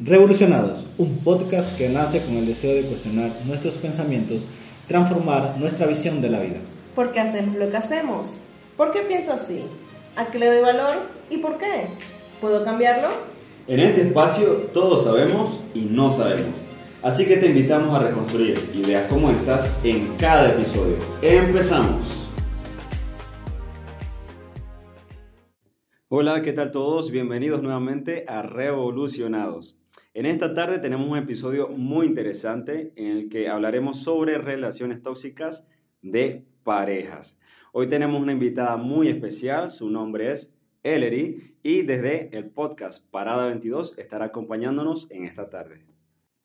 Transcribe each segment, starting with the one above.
Revolucionados, un podcast que nace con el deseo de cuestionar nuestros pensamientos, transformar nuestra visión de la vida. ¿Por qué hacemos lo que hacemos? ¿Por qué pienso así? ¿A qué le doy valor y por qué? ¿Puedo cambiarlo? En este espacio todos sabemos y no sabemos. Así que te invitamos a reconstruir ideas como estas en cada episodio. Empezamos. Hola, ¿qué tal todos? Bienvenidos nuevamente a Revolucionados. En esta tarde tenemos un episodio muy interesante en el que hablaremos sobre relaciones tóxicas de parejas. Hoy tenemos una invitada muy especial, su nombre es Ellery y desde el podcast Parada 22 estará acompañándonos en esta tarde.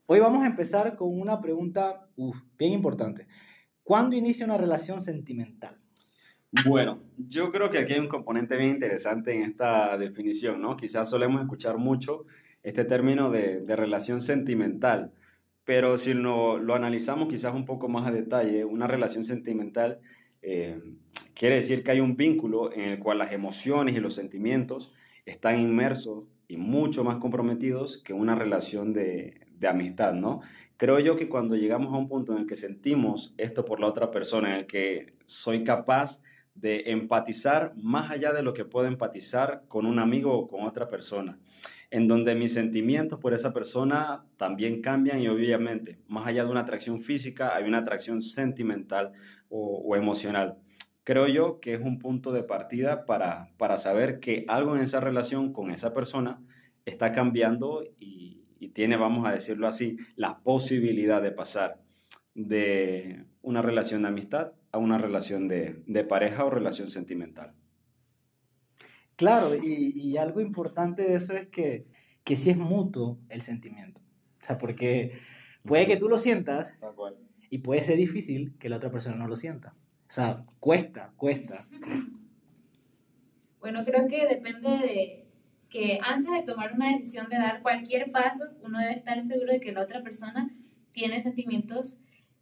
Hoy vamos a empezar con una pregunta bien importante. ¿Cuándo inicia una relación sentimental? Bueno, yo creo que aquí hay un componente bien interesante en esta definición, ¿no? Quizás solemos escuchar mucho este término de, relación sentimental. Pero si lo, lo, analizamos quizás un poco más a detalle, una relación sentimental eh, quiere decir que hay un vínculo en el cual las emociones y los sentimientos están inmersos y mucho más comprometidos que una relación de, de amistad, ¿no? Creo yo que cuando llegamos a un punto en el que sentimos esto por la otra persona, en el que soy capaz de empatizar más allá de lo que puedo empatizar con un amigo o con otra persona en donde mis sentimientos por esa persona también cambian y obviamente, más allá de una atracción física, hay una atracción sentimental o, emocional. Creo yo que es un punto de partida para, para saber que algo en esa relación con esa persona está cambiando y, tiene, vamos a decirlo así, la posibilidad de pasar de una relación de amistad a una relación de, de pareja o relación sentimental. Claro, y, algo importante de eso es que, que sí es mutuo el sentimiento. O sea, porque puede que tú lo sientas y puede ser difícil que la otra persona no lo sienta. O sea, cuesta, cuesta. Bueno, creo que depende de que antes de tomar una decisión de dar cualquier paso, uno debe estar seguro de que la otra persona tiene sentimientos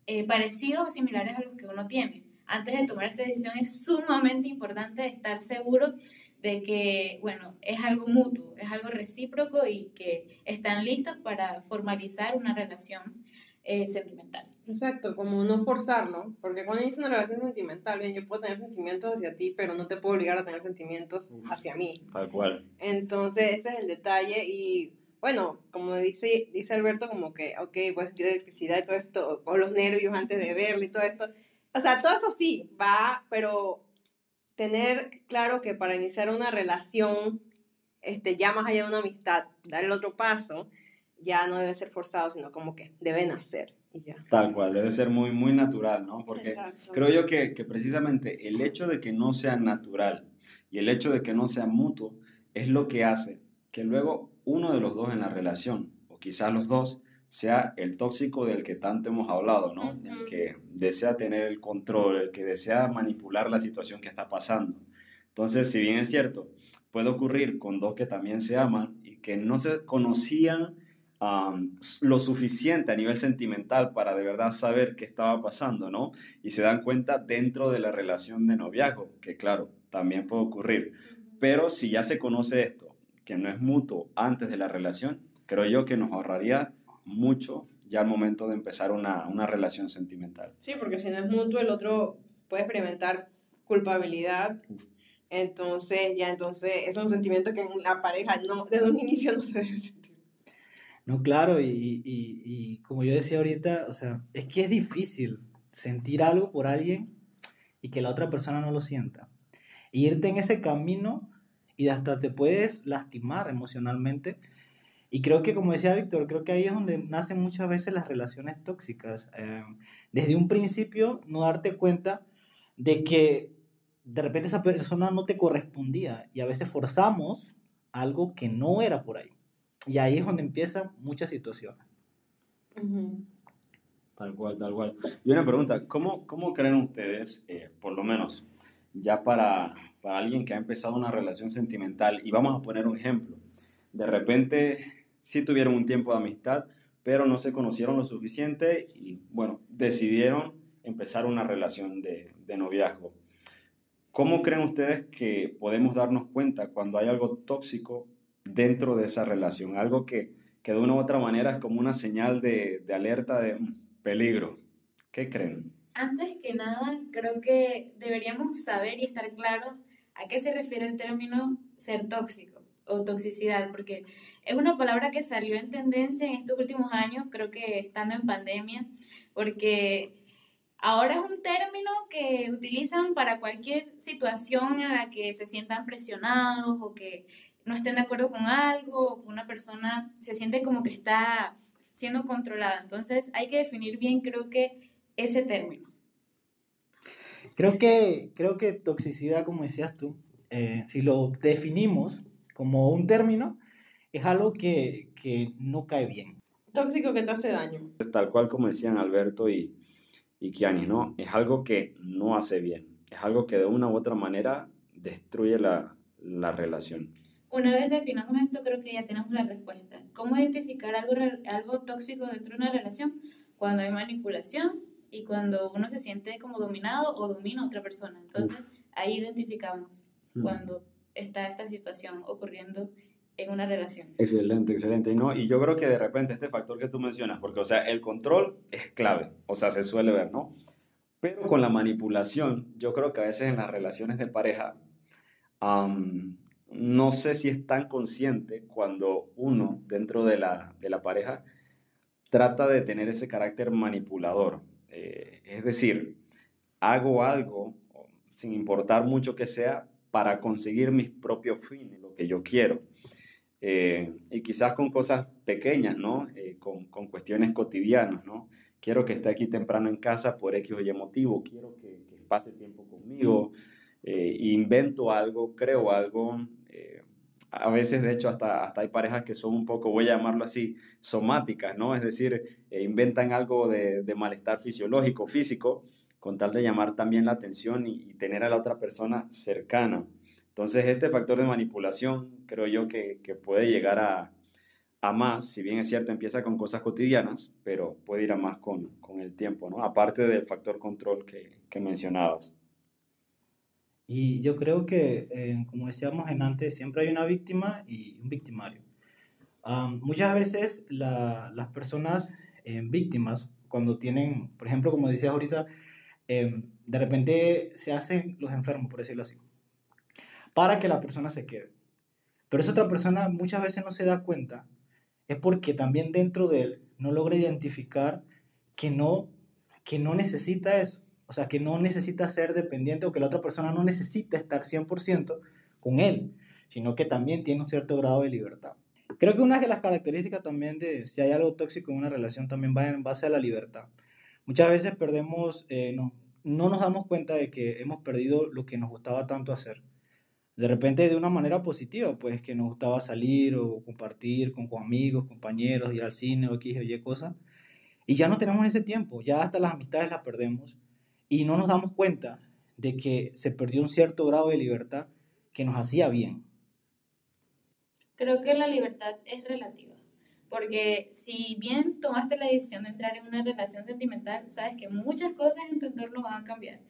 eh, parecidos o similares a los que uno tiene. Antes de tomar esta decisión es sumamente importante estar seguro de que, bueno, es algo mutuo, es algo recíproco y que están listos para formalizar una relación eh, sentimental. Exacto, como no forzarlo, porque cuando inicia una relación sentimental, bien, yo puedo tener sentimientos hacia ti, pero no te puedo obligar a tener sentimientos hacia mí. Tal cual. Entonces, ese es el detalle y, bueno, como dice, dice Alberto, como que, ok, puedes sentir electricidad y todo esto, o los nervios antes de verlo y todo esto. O sea, todo esto sí, va, pero tener claro que para iniciar una relación, este, ya más allá de una amistad, dar el otro paso, ya no debe ser forzado, sino como que debe nacer. Y ya. Tal cual, debe ser muy, muy natural, ¿no? Porque creo yo que, que precisamente el hecho de que no sea natural y el hecho de que no sea mutuo es lo que hace que luego uno de los dos en la relación, o quizás los dos, sea el tóxico del que tanto hemos hablado, ¿no? El que desea tener el control, el que desea manipular la situación que está pasando. Entonces, si bien es cierto, puede ocurrir con dos que también se aman y que no se conocían lo suficiente a nivel sentimental para de verdad saber qué estaba pasando, ¿no? Y se dan cuenta dentro de la relación de noviazgo, que claro, también puede ocurrir. Pero si ya se conoce esto, que no es mutuo antes de la relación, creo yo que nos ahorraría mucho ya al momento de empezar una, una relación sentimental. Sí, porque si no es mutuo, el otro puede experimentar culpabilidad. Entonces, ya entonces es un sentimiento que en la pareja no, desde un inicio no se debe sentir. No, claro, y, y, y como yo decía ahorita, o sea, es que es difícil sentir algo por alguien y que la otra persona no lo sienta. irte en ese camino y hasta te puedes lastimar emocionalmente y creo que, como decía Víctor, creo que ahí es donde nacen muchas veces las relaciones tóxicas. Eh, desde un principio, no darte cuenta de que de repente esa persona no te correspondía y a veces forzamos algo que no era por ahí. Y ahí es donde empiezan muchas situaciones. Tal cual, tal cual. Y una pregunta, ¿cómo, cómo creen ustedes, eh, por lo menos ya para, para alguien que ha empezado una relación sentimental, y vamos a poner un ejemplo, de repente sí tuvieron un tiempo de amistad, pero no se conocieron lo suficiente y bueno, decidieron empezar una relación de, de noviazgo. ¿Cómo creen ustedes que podemos darnos cuenta cuando hay algo tóxico dentro de esa relación? Algo que, que de una u otra manera es como una señal de, de alerta de mm, peligro. ¿Qué creen? Antes que nada, creo que deberíamos saber y estar claros a qué se refiere el término ser tóxico o toxicidad, porque es una palabra que salió en tendencia en estos últimos años, creo que estando en pandemia, porque ahora es un término que utilizan para cualquier situación en la que se sientan presionados o que no estén de acuerdo con algo o que una persona se siente como que está siendo controlada. Entonces hay que definir bien, creo que ese término. Creo que, creo que toxicidad, como decías tú, eh, si lo definimos como un término, es algo que, que no cae bien. Tóxico que te hace daño. Tal cual como decían Alberto y, y Kiani, ¿no? Es algo que no hace bien. Es algo que de una u otra manera destruye la, la relación. Una vez definamos esto, creo que ya tenemos la respuesta. ¿Cómo identificar algo, algo tóxico dentro de una relación? Cuando hay manipulación y cuando uno se siente como dominado o domina a otra persona. Entonces, ahí identificamos Mm. cuando está esta situación ocurriendo en una relación. Excelente, excelente. No, y yo creo que de repente este factor que tú mencionas, porque, o sea, el control es clave, o sea, se suele ver, ¿no? Pero con la manipulación, yo creo que a veces en las relaciones de pareja, no sé si es tan consciente cuando uno dentro de la, de la pareja trata de tener ese carácter manipulador. Eh, es decir, hago algo, sin importar mucho que sea, para conseguir mis propios fines, lo que yo quiero. Eh, y quizás con cosas pequeñas, ¿no? Eh, con, con cuestiones cotidianas, ¿no? Quiero que esté aquí temprano en casa por X o Y motivo, quiero que, pase tiempo conmigo, eh, invento algo, creo algo. a veces, de hecho, hasta, hasta hay parejas que son un poco, voy a llamarlo así, somáticas, ¿no? Es decir, inventan algo de, de malestar fisiológico, físico, con tal de llamar también la atención y, tener a la otra persona cercana. Entonces, este factor de manipulación creo yo que, puede llegar a, a más, si bien es cierto, empieza con cosas cotidianas, pero puede ir a más con, con el tiempo, ¿no? Aparte del factor control que, que mencionabas. Y yo creo que, eh, como decíamos en antes, siempre hay una víctima y un victimario. Am, muchas veces la- las personas eh, víctimas, cuando tienen, por ejemplo, como decías ahorita, em, de repente se hacen los enfermos, por decirlo así, para que la persona se quede. Pero esa otra persona muchas veces no se da cuenta, es porque también dentro de él no logra identificar que no, que no necesita eso. O sea, que no necesita ser dependiente o que la otra persona no necesita estar 100% con él, sino que también tiene un cierto grado de libertad. Creo que una de las características también de si hay algo tóxico en una relación también va en base a la libertad. Muchas veces perdemos, eh, no, no nos damos cuenta de que hemos perdido lo que nos gustaba tanto hacer. De repente de una manera positiva, pues que nos gustaba salir o compartir con, con amigos, compañeros, ir al cine o X o Y cosas. Y ya no tenemos ese tiempo, ya hasta las amistades las perdemos y no nos damos cuenta de que se perdió un cierto grado de libertad que nos hacía bien. Creo que la libertad es relativa, porque si bien tomaste la decisión de entrar en una relación sentimental, sabes que muchas cosas en tu entorno van a cambiar.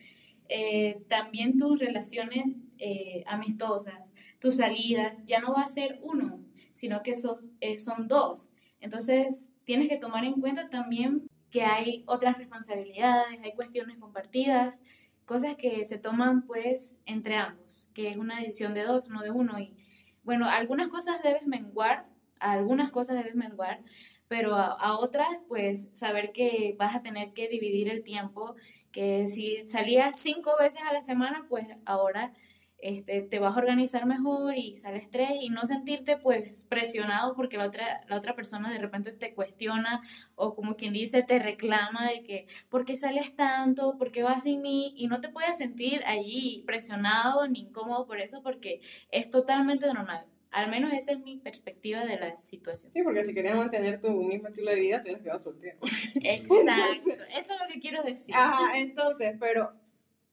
Eh, también tus relaciones eh, amistosas, tus salidas, ya no va a ser uno, sino que son, eh, son dos. Entonces, tienes que tomar en cuenta también que hay otras responsabilidades, hay cuestiones compartidas, cosas que se toman pues entre ambos, que es una decisión de dos, no de uno. Y bueno, algunas cosas debes menguar, a algunas cosas debes menguar, pero a, a otras pues saber que vas a tener que dividir el tiempo, que si salías cinco veces a la semana, pues ahora este, te vas a organizar mejor y sales tres y no sentirte pues presionado porque la otra, la otra persona de repente te cuestiona o como quien dice te reclama de que ¿por qué sales tanto? ¿por qué vas sin mí? Y no te puedes sentir allí presionado ni incómodo por eso porque es totalmente normal. Al menos esa es mi perspectiva de la situación. Sí, porque si querías mantener tu mismo estilo de vida, tú hubieras quedado soltero. Exacto, eso es lo que quiero decir. Ajá, entonces, pero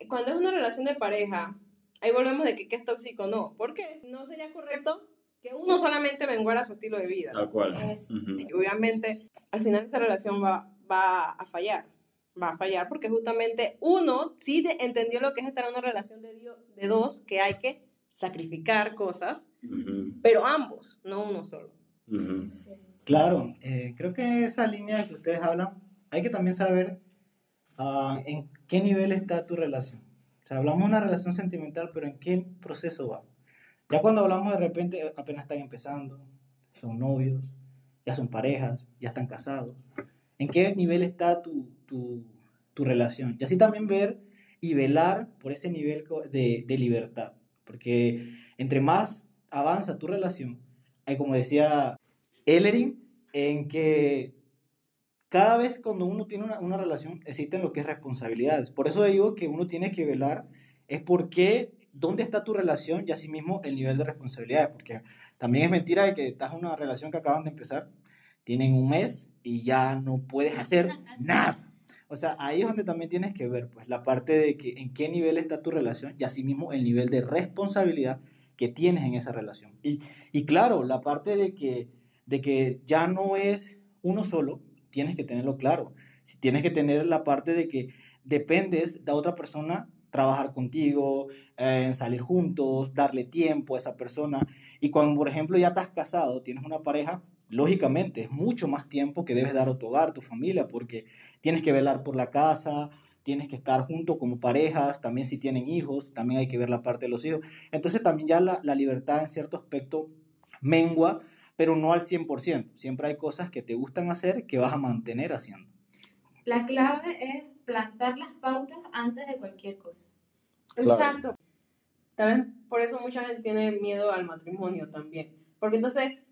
cuando es una relación de pareja, ahí volvemos de que qué es tóxico o no. Porque no sería correcto que uno solamente menguara su estilo de vida. Tal cual. Obviamente, al final esa relación va, va a fallar. Va a fallar porque justamente uno sí de- entendió lo que es estar en una relación de, dio- de dos, que hay que sacrificar cosas, pero ambos, no uno solo. Claro, eh, creo que esa línea que ustedes hablan, hay que también saber ah, en qué nivel está tu relación. O sea, hablamos de una relación sentimental, pero en qué proceso va. Ya cuando hablamos de repente, apenas están empezando, son novios, ya son parejas, ya están casados. ¿En qué nivel está tu, tu, tu relación? Y así también ver y velar por ese nivel de, de libertad. Porque entre más avanza tu relación, hay como decía Ellerin, en que cada vez cuando uno tiene una, una relación existen lo que es responsabilidades. Por eso digo que uno tiene que velar es por qué, dónde está tu relación y asimismo el nivel de responsabilidades. Porque también es mentira de que estás en una relación que acaban de empezar, tienen un mes y ya no puedes hacer nada. O sea, ahí es donde también tienes que ver, pues, la parte de que en qué nivel está tu relación y asimismo el nivel de responsabilidad que tienes en esa relación. Y, y claro, la parte de que, de que ya no es uno solo, tienes que tenerlo claro. Si tienes que tener la parte de que dependes de otra persona trabajar contigo, eh, salir juntos, darle tiempo a esa persona. Y cuando, por ejemplo, ya estás casado, tienes una pareja, lógicamente es mucho más tiempo que debes dar a tu hogar, tu familia, porque tienes que velar por la casa, tienes que estar juntos como parejas, también si tienen hijos, también hay que ver la parte de los hijos. Entonces también ya la, la libertad en cierto aspecto mengua, pero no al 100%. Siempre hay cosas que te gustan hacer que vas a mantener haciendo. La clave es plantar las pautas antes de cualquier cosa. Claro. Exacto. Tal vez por eso mucha gente tiene miedo al matrimonio también. Porque entonces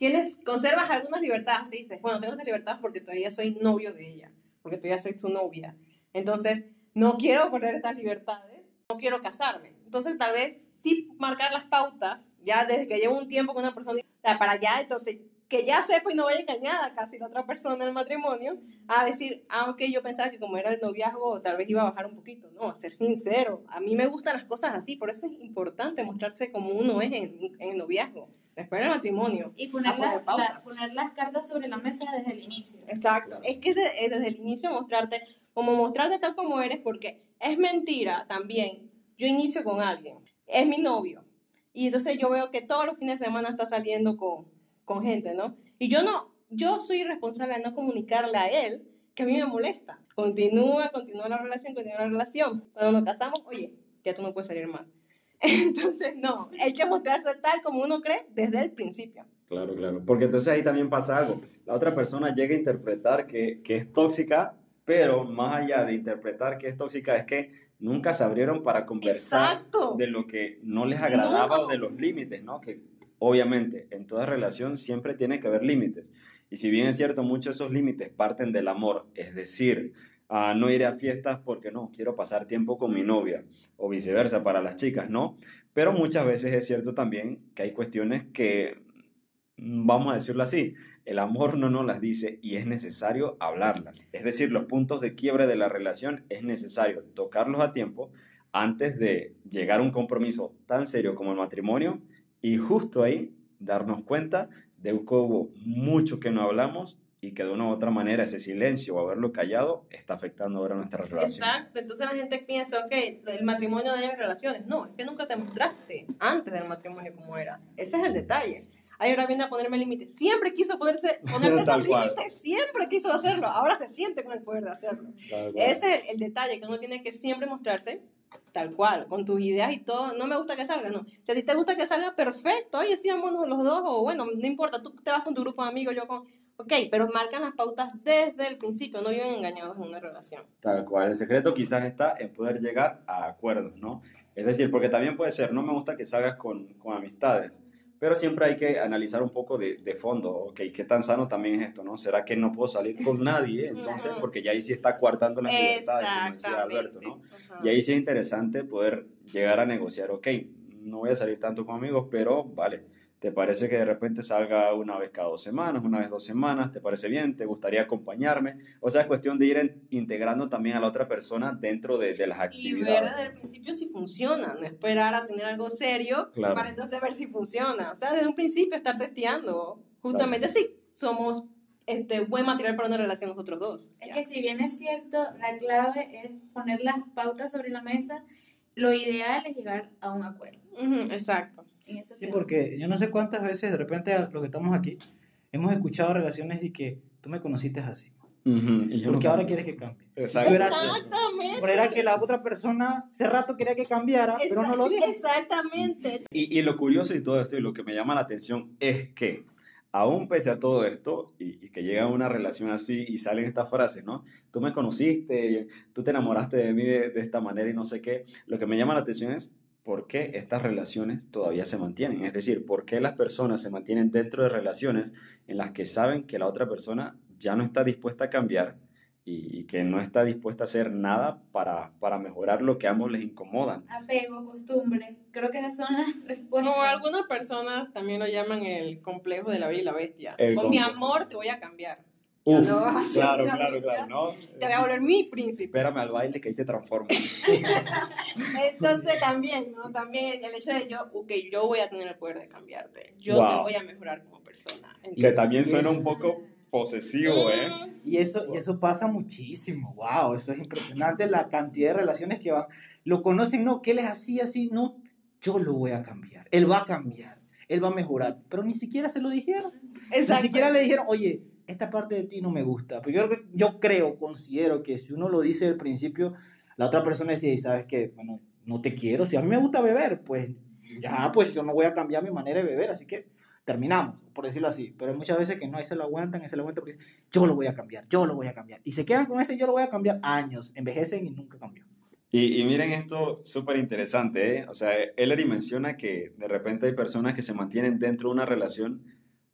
tienes, conservas algunas libertades. Dices, bueno, tengo esa libertad porque todavía soy novio de ella, porque todavía soy su novia. Entonces, no quiero perder estas libertades, no quiero casarme. Entonces, tal vez sí marcar las pautas, ya desde que llevo un tiempo con una persona, o sea, para allá, entonces, que ya sepa y no vaya engañada casi la otra persona en el matrimonio, a decir, ah, ok, yo pensaba que como era el noviazgo, tal vez iba a bajar un poquito. No, a ser sincero. A mí me gustan las cosas así, por eso es importante mostrarse como uno es en, en el noviazgo. Después del matrimonio. Y poner, A poner las- pautas. la- poner las cartas sobre la mesa desde el inicio. Exacto. Es que desde, desde el inicio mostrarte, como mostrarte tal como eres, porque es mentira también. Yo inicio con alguien, es mi novio, y entonces yo veo que todos los fines de semana está saliendo con, con gente, ¿no? Y yo no, yo soy responsable de no comunicarle a él que a mí me molesta. Continúa, continúa la relación, continúa la relación. Cuando nos casamos, oye, ya tú no puedes salir mal. Entonces, no, hay que mostrarse tal como uno cree desde el principio. Claro, claro. Porque entonces ahí también pasa algo. La otra persona llega a interpretar que, que es tóxica, pero más allá de interpretar que es tóxica, es que nunca se abrieron para conversar Exacto. de lo que no les agradaba Nunca. o de los límites, ¿no? Que obviamente en toda relación siempre tiene que haber límites. Y si bien es cierto, muchos de esos límites parten del amor, es decir, ah, no iré a fiestas porque no, quiero pasar tiempo con mi novia, o viceversa para las chicas, ¿no? Pero muchas veces es cierto también que hay cuestiones que, mm, vamos a decirlo así, el amor no nos las dice y es necesario hablarlas. Es decir, los puntos de quiebre de la relación es necesario tocarlos a tiempo antes de llegar a un compromiso tan serio como el matrimonio y justo ahí darnos cuenta de que hubo mucho que no hablamos y que de una u otra manera ese silencio o haberlo callado está afectando ahora nuestra relación. Exacto, entonces la gente piensa, ok, el matrimonio daña relaciones. No, es que nunca te mostraste antes del matrimonio como eras. Ese es el detalle. Ay, ahora viene a ponerme límites. Siempre quiso ponerse, ponerse esos límites, siempre quiso hacerlo. Ahora se siente con el poder de hacerlo. Ese es el, el detalle, que uno tiene que siempre mostrarse tal cual, con tus ideas y todo. No me gusta que salga, no. Si a ti te gusta que salga, perfecto. Oye, sí, vámonos los dos, o bueno, no importa, tú te vas con tu grupo de amigos, yo con... Ok, pero marcan las pautas desde el principio, no viven engañados en una relación. Tal cual, el secreto quizás está en poder llegar a acuerdos, ¿no? Es decir, porque también puede ser, no me gusta que salgas con, con amistades, pero siempre hay que analizar un poco de, de fondo, ok, qué tan sano también es esto, ¿no? ¿Será que no puedo salir con nadie? Entonces, porque ya ahí sí está coartando la libertad, como decía Alberto, ¿no? Ajá. Y ahí sí es interesante poder llegar a negociar, ok, no voy a salir tanto con amigos, pero vale, ¿te parece que de repente salga una vez cada dos semanas, una vez dos semanas? ¿Te parece bien? ¿Te gustaría acompañarme? O sea, es cuestión de ir en- integrando también a la otra persona dentro de, de las Y ver actividades. desde el principio si funciona, no esperar a tener algo serio Claro. para entonces ver si funciona. O sea, desde un principio estar testeando, justamente si somos este, buen material para una relación nosotros dos. Es Ya. que si bien es cierto, la clave es poner las pautas sobre la mesa, lo ideal es llegar a un acuerdo. Exacto. En eso Sí, porque yo no sé cuántas veces de repente los que estamos aquí hemos escuchado relaciones de que tú me conociste así. Y yo Porque no- ahora quieres que cambie. Era- Exactamente. Por era que la otra persona hace rato quería que cambiara, pero no lo dijo. Exactamente. Y, y lo curioso y todo esto, y lo que me llama la atención, es que, aún pese a todo esto, y, y que llega una relación así y salen estas frases, ¿no? Tú me conociste, tú te enamoraste de mí de, de esta manera y no sé qué. Lo que me llama la atención es por qué estas relaciones todavía se mantienen. Es decir, por qué las personas se mantienen dentro de relaciones en las que saben que la otra persona ya no está dispuesta a cambiar y, y que no está dispuesta a hacer nada para, para mejorar lo que a ambos les incomodan. Apego, costumbre. Creo que esas son las respuestas. Como algunas personas también lo llaman el complejo de la bella y la bestia. El Con mi amor te voy a cambiar. Uf, no vas a hacer claro, una claro, claro, ¿no? Te voy a volver mi príncipe. Espérame al baile que ahí te transformo. Entonces también, ¿no? También el hecho de yo, ok, yo voy a tener el poder de cambiarte. Yo Wow. te voy a mejorar como persona. que Entonces, también suena un poco posesivo, ¿eh? Y eso, y eso pasa muchísimo. Wow, eso es impresionante la cantidad de relaciones que van. Lo conocen, no, que él es así, así, no. Yo lo voy a cambiar. Él va a cambiar. Él va a mejorar. Pero ni siquiera se lo dijeron. Exacto. Ni siquiera le dijeron, oye, esta parte de ti no me gusta. Pero yo, creo- yo creo, considero que si uno lo dice al principio, la otra persona y sabes que, bueno, no te quiero. Si a mí me gusta beber, pues ya, pues yo no voy a cambiar mi manera de beber. Así que terminamos, por decirlo así. Pero hay muchas veces que no, ahí se lo aguantan, ahí se lo aguantan, porque yo lo voy a cambiar, yo lo voy a cambiar. Y se quedan con ese yo lo voy a cambiar años, envejecen y nunca cambió. Y, y miren esto súper interesante, ¿eh? O sea, Ellery menciona que de repente hay personas que se mantienen dentro de una relación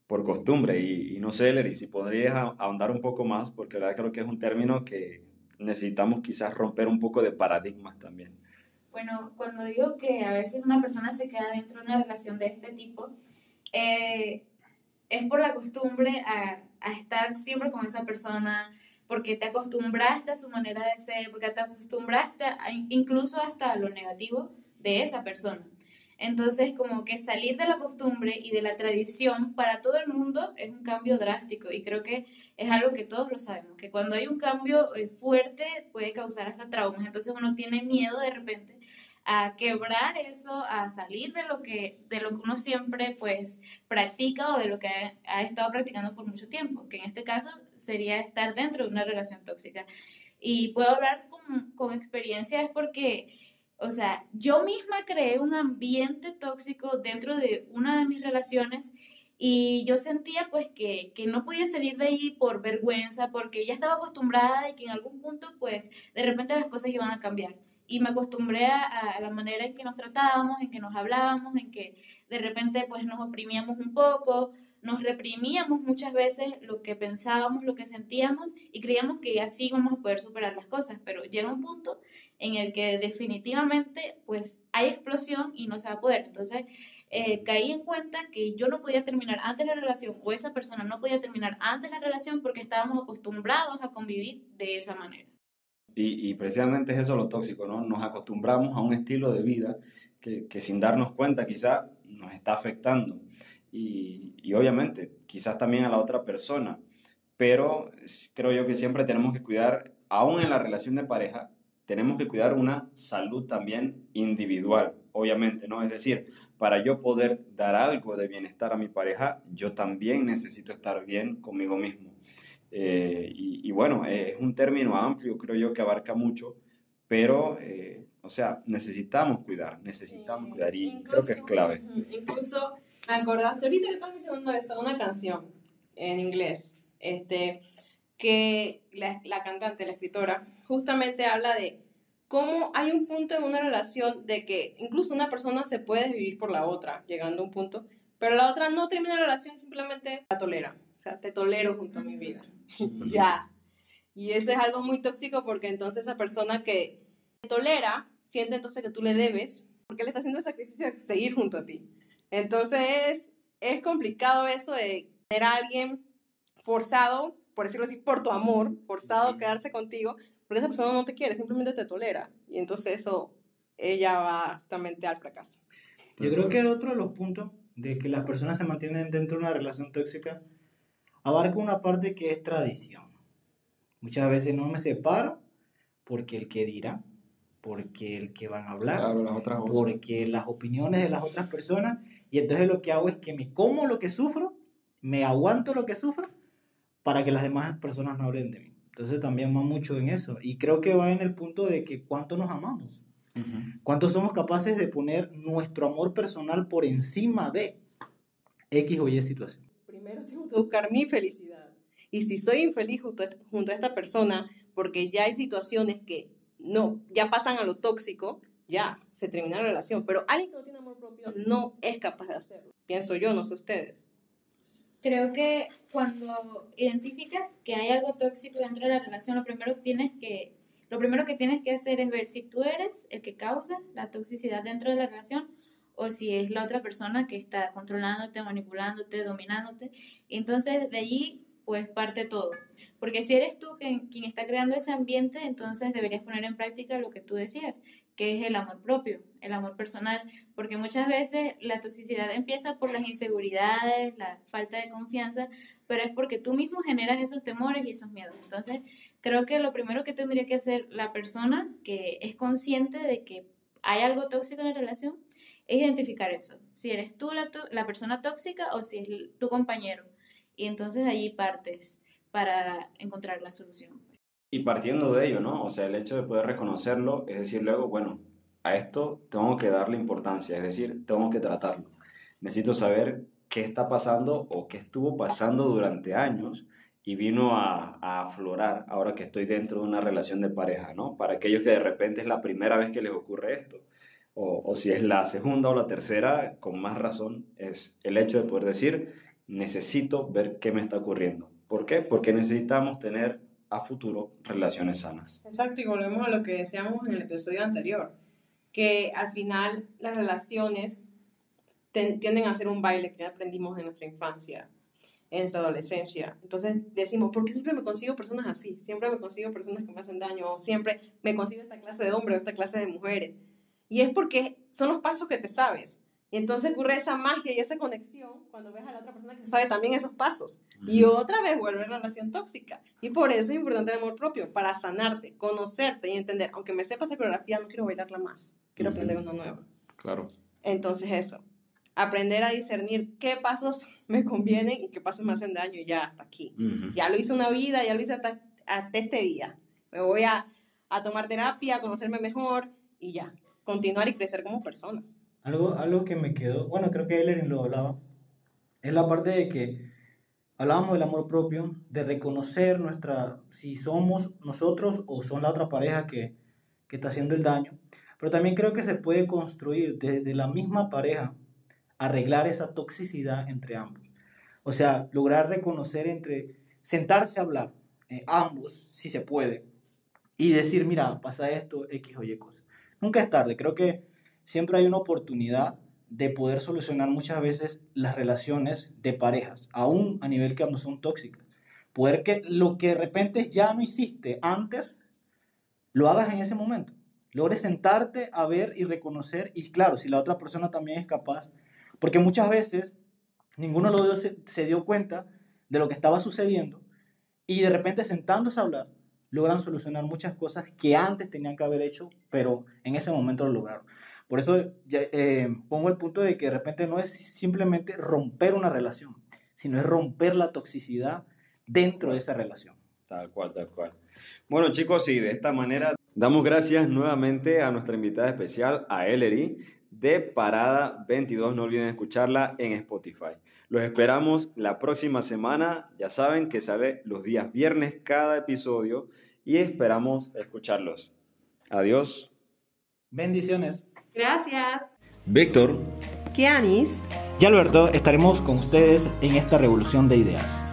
por costumbre. Y, y no sé, Ellery, si podrías ahondar un poco más, porque la verdad creo que es un término que necesitamos quizás romper un poco de paradigmas también. Bueno, cuando digo que a veces una persona se queda dentro de una relación de este tipo, eh, es por la costumbre a, a estar siempre con esa persona, porque te acostumbraste a su manera de ser, porque te acostumbraste a- incluso hasta a lo negativo de esa persona. Entonces, como que salir de la costumbre y de la tradición para todo el mundo es un cambio drástico y creo que es algo que todos lo sabemos, que cuando hay un cambio eh, fuerte puede causar hasta traumas, entonces uno tiene miedo de repente a quebrar eso, a salir de lo que, de lo que uno siempre pues practica o de lo que ha, estado practicando por mucho tiempo, que en este caso sería estar dentro de una relación tóxica. Y puedo hablar con, con experiencia es porque, o sea, yo misma creé un ambiente tóxico dentro de una de mis relaciones y yo sentía pues que, que no podía salir de ahí por vergüenza, porque ya estaba acostumbrada y que en algún punto pues de repente las cosas iban a cambiar. Y me acostumbré a, a la manera en que nos tratábamos, en que nos hablábamos, en que de repente pues nos oprimíamos un poco, nos reprimíamos muchas veces lo que pensábamos, lo que sentíamos y creíamos que así íbamos a poder superar las cosas, pero llega un punto en el que definitivamente pues hay explosión y no se va a poder. Entonces eh, caí en cuenta que yo no podía terminar antes la relación o esa persona no podía terminar antes la relación porque estábamos acostumbrados a convivir de esa manera. Y, y precisamente es eso lo tóxico, ¿no? Nos acostumbramos a un estilo de vida que, que sin darnos cuenta quizá nos está afectando. Y, y obviamente quizás también a la otra persona. Pero creo yo que siempre tenemos que cuidar, aún en la relación de pareja, tenemos que cuidar una salud también individual, obviamente, ¿no? Es decir, para yo poder dar algo de bienestar a mi pareja, yo también necesito estar bien conmigo mismo. Eh, y, y bueno, eh, es un término amplio, creo yo que abarca mucho, pero, eh, o sea, necesitamos cuidar, necesitamos cuidar y incluso- creo que es clave. Incluso, me acordaste, ahorita que estás mencionando eso, una canción en inglés, este, que la, la cantante, la escritora, justamente habla de cómo hay un punto en una relación de que incluso una persona se puede vivir por la otra, llegando a un punto, pero la otra no termina la relación, simplemente la tolera. O sea, te tolero junto a mi vida. ya. Y eso es algo muy tóxico porque entonces esa persona que te tolera siente entonces que tú le debes porque le está haciendo el sacrificio de seguir junto a ti. Entonces es complicado eso de tener a alguien forzado, por decirlo así, por tu amor, forzado a quedarse contigo, porque esa persona no te quiere, simplemente te tolera. Y entonces eso, ella va justamente al fracaso. Yo creo que otro de los puntos de que las personas se mantienen dentro de una relación tóxica abarca una parte que es tradición. Muchas veces no me separo porque el que dirá, porque el que van a hablar, Claro, las porque las opiniones de las otras personas, y entonces lo que hago es que me como lo que sufro me aguanto lo que sufro para que las demás personas no hablen de mí. Entonces también va mucho en eso. Y creo que va en el punto de que cuánto nos amamos. ¿Cuánto somos capaces de poner nuestro amor personal por encima de X o Y situación? Primero tengo que buscar mi felicidad. Y si soy infeliz junto a esta persona, porque ya hay situaciones que no, ya pasan a lo tóxico, ya, se termina la relación. Pero alguien que no tiene amor propio no es capaz de hacerlo. Pienso yo, no sé ustedes. Creo que cuando identificas que hay algo tóxico dentro de la relación, lo primero tienes que lo primero que tienes que hacer es ver si tú eres el que causa la toxicidad dentro de la relación o si es la otra persona que está controlándote, manipulándote, dominándote. Entonces de allí pues parte todo. Porque si eres tú quien, quien está creando ese ambiente, entonces deberías poner en práctica lo que tú decías, que es el amor propio, el amor personal, porque muchas veces la toxicidad empieza por las inseguridades, la falta de confianza, pero es porque tú mismo generas esos temores y esos miedos. Entonces, creo que lo primero que tendría que hacer la persona que es consciente de que hay algo tóxico en la relación es identificar eso. Si eres tú la, la persona tóxica o si es tu compañero y entonces allí partes para encontrar la solución. Y partiendo de ello, ¿no? O sea, el hecho de poder reconocerlo es decir luego, bueno, a esto tengo que darle importancia, es decir, tengo que tratarlo. Necesito saber qué está pasando o qué estuvo pasando durante años y vino a, a, aflorar ahora que estoy dentro de una relación de pareja, ¿no? Para aquellos que de repente es la primera vez que les ocurre esto, o, o si es la segunda o la tercera, con más razón, es el hecho de poder decir, necesito ver qué me está ocurriendo. ¿Por qué? Porque necesitamos tener a futuro relaciones sanas. Exacto, y volvemos a lo que decíamos en el episodio anterior, que al final las relaciones tienden a ser un baile que aprendimos en nuestra infancia, en nuestra adolescencia. Entonces decimos, ¿por qué siempre me consigo personas así? Siempre me consigo personas que me hacen daño, o siempre me consigo esta clase de hombres o esta clase de mujeres. Y es porque son los pasos que te sabes. Y entonces ocurre esa magia y esa conexión cuando ves a la otra persona que sabe también esos pasos. Y otra vez vuelve la relación tóxica. Y por eso es importante el amor propio, para sanarte, conocerte y entender, aunque me sepa esta coreografía, no quiero bailarla más, quiero aprender una nueva. Claro. Entonces eso, aprender a discernir qué pasos me convienen y qué pasos me hacen daño ya hasta aquí. Ya lo hice una vida, ya lo hice hasta, hasta este día. Me voy a, a tomar terapia, a conocerme mejor y ya, continuar y crecer como persona. Algo, algo que me quedó, bueno, creo que Ellerin lo hablaba, es la parte de que hablábamos del amor propio, de reconocer nuestra, si somos nosotros o son la otra pareja que, que está haciendo el daño, pero también creo que se puede construir desde la misma pareja, arreglar esa toxicidad entre ambos. O sea, lograr reconocer entre, sentarse a hablar, eh, ambos, si se puede, y decir, mira, pasa esto, X o Y cosas. Nunca es tarde, creo que siempre hay una oportunidad de poder solucionar muchas veces las relaciones de parejas, aún a nivel que no son tóxicas. Poder que lo que de repente ya no hiciste antes, lo hagas en ese momento. Logres sentarte a ver y reconocer, y claro, si la otra persona también es capaz, porque muchas veces ninguno los dos se, se dio cuenta de lo que estaba sucediendo, y de repente sentándose a hablar, logran solucionar muchas cosas que antes tenían que haber hecho, pero en ese momento lo lograron. Por eso eh, pongo el punto de que de repente no es simplemente romper una relación, sino es romper la toxicidad dentro de esa relación. Tal cual, tal cual. Bueno chicos, y de esta manera damos gracias nuevamente a nuestra invitada especial, a Ellery, de Parada 22. No olviden escucharla en Spotify. Los esperamos la próxima semana. Ya saben que sale los días viernes cada episodio y esperamos escucharlos. Adiós. Bendiciones. Gracias. Víctor. Kianis. Y Alberto estaremos con ustedes en esta revolución de ideas.